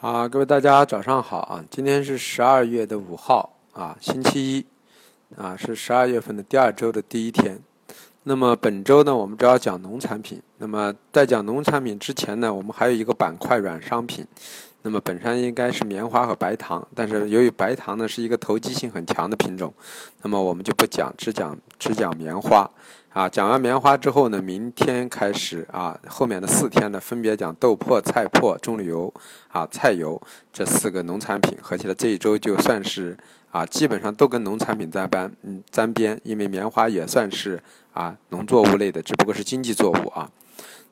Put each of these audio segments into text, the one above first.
啊，各位大家早上好啊！今天是十二月的五号啊，星期一啊，是十二月份的第二周的第一天。那么本周呢，我们主要讲农产品。那么在讲农产品之前呢，我们还有一个板块软商品。那么本身应该是棉花和白糖，但是由于白糖呢是一个投机性很强的品种，那么我们就不讲，只讲只讲棉花。啊，讲完棉花之后呢，明天开始啊，后面的四天呢，分别讲豆粕、菜粕、棕榈油啊、菜油这四个农产品，合起来这一周就算是啊，基本上都跟农产品沾边，嗯，沾边，因为棉花也算是啊农作物类的，只不过是经济作物啊。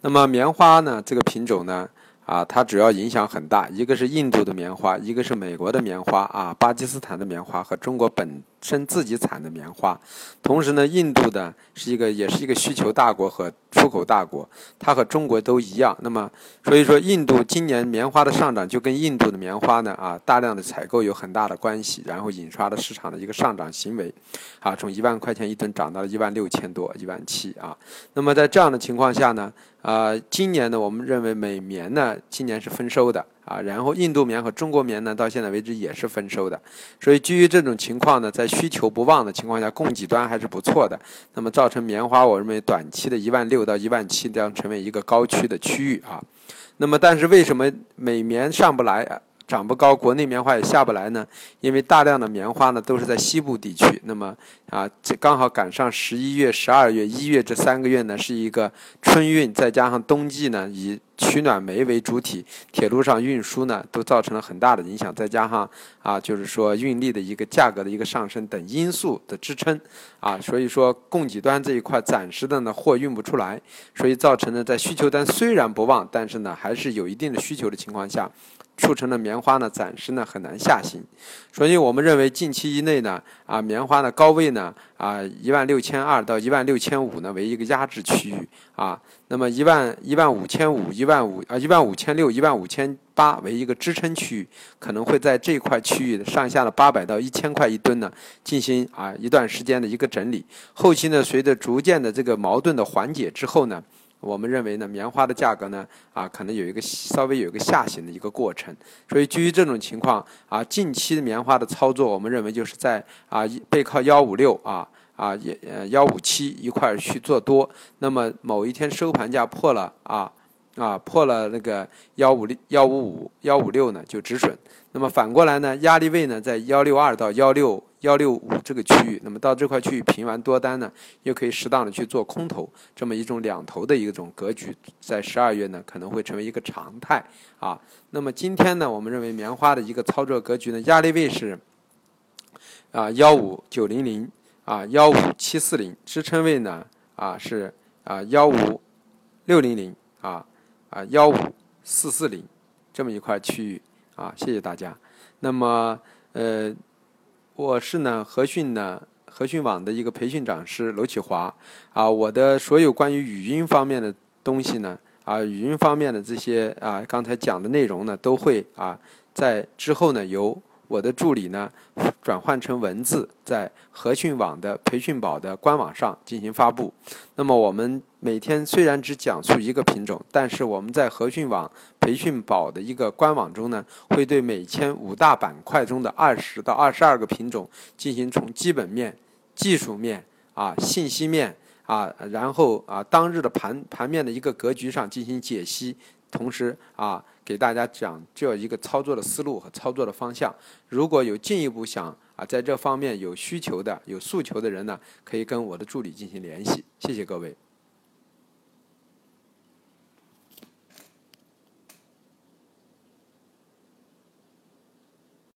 那么棉花呢，这个品种呢？啊，它主要影响很大，一个是印度的棉花，一个是美国的棉花啊，巴基斯坦的棉花和中国本生自己产的棉花。同时呢，印度的是一个也是一个需求大国和出口大国，它和中国都一样。那么，所以说印度今年棉花的上涨就跟印度的棉花呢啊大量的采购有很大的关系，然后引发了市场的一个上涨行为，啊，从一万块钱一吨涨到了一万六千多、一万七啊。那么在这样的情况下呢？啊，今年呢，我们认为美棉呢，今年是丰收的啊，然后印度棉和中国棉呢，到现在为止也是丰收的，所以基于这种情况呢，在需求不旺的情况下，供给端还是不错的，那么造成棉花，我认为短期的一万六到一万七将成为一个高区的区域啊，那么但是为什么美棉上不来啊？涨不高，国内棉花也下不来呢，因为大量的棉花呢都是在西部地区。那么啊，这刚好赶上十一月、十二月、一月这三个月呢，是一个春运，再加上冬季呢以取暖煤为主体，铁路上运输呢都造成了很大的影响。再加上啊，就是说运力的一个价格的一个上升等因素的支撑啊，所以说供给端这一块暂时的呢货运不出来，所以造成呢在需求端虽然不旺，但是呢还是有一定的需求的情况下。促成的棉花呢，暂时呢很难下行，所以我们认为近期以内呢，啊棉花的高位呢，啊一万六千二到一万六千五呢为一个压制区域啊，那么一万一万五千五、一万五啊一万五千六、一万五千八为一个支撑区域，可能会在这块区域上下了八百到一千块一吨呢进行啊一段时间的一个整理，后期呢随着逐渐的这个矛盾的缓解之后呢。我们认为呢，棉花的价格呢，啊，可能有一个稍微有一个下行的一个过程。所以基于这种情况，啊，近期的棉花的操作，我们认为就是在啊背靠幺五六啊啊也呃幺五七一块儿去做多。那么某一天收盘价破了啊啊破了那个幺五六幺五五幺五六呢，就止损。那么反过来呢，压力位呢在幺六二到幺六。幺六五这个区域，那么到这块区域平完多单呢，又可以适当的去做空头，这么一种两头的一种格局，在十二月呢可能会成为一个常态啊。那么今天呢，我们认为棉花的一个操作格局呢，压力位是啊幺五九零零啊幺五七四零，支撑位呢啊是啊幺五六零零啊啊幺五四四零这么一块区域啊。谢谢大家。那么呃。我是呢和讯呢和讯网的一个培训讲师娄启华啊，我的所有关于语音方面的东西呢啊，语音方面的这些啊刚才讲的内容呢，都会啊在之后呢由。我的助理呢，转换成文字，在和讯网的培训宝的官网上进行发布。那么我们每天虽然只讲述一个品种，但是我们在和讯网培训宝的一个官网中呢，会对每天五大板块中的二十到二十二个品种进行从基本面、技术面啊、信息面啊，然后啊当日的盘盘面的一个格局上进行解析。同时啊，给大家讲这一个操作的思路和操作的方向。如果有进一步想啊，在这方面有需求的、有诉求的人呢，可以跟我的助理进行联系。谢谢各位。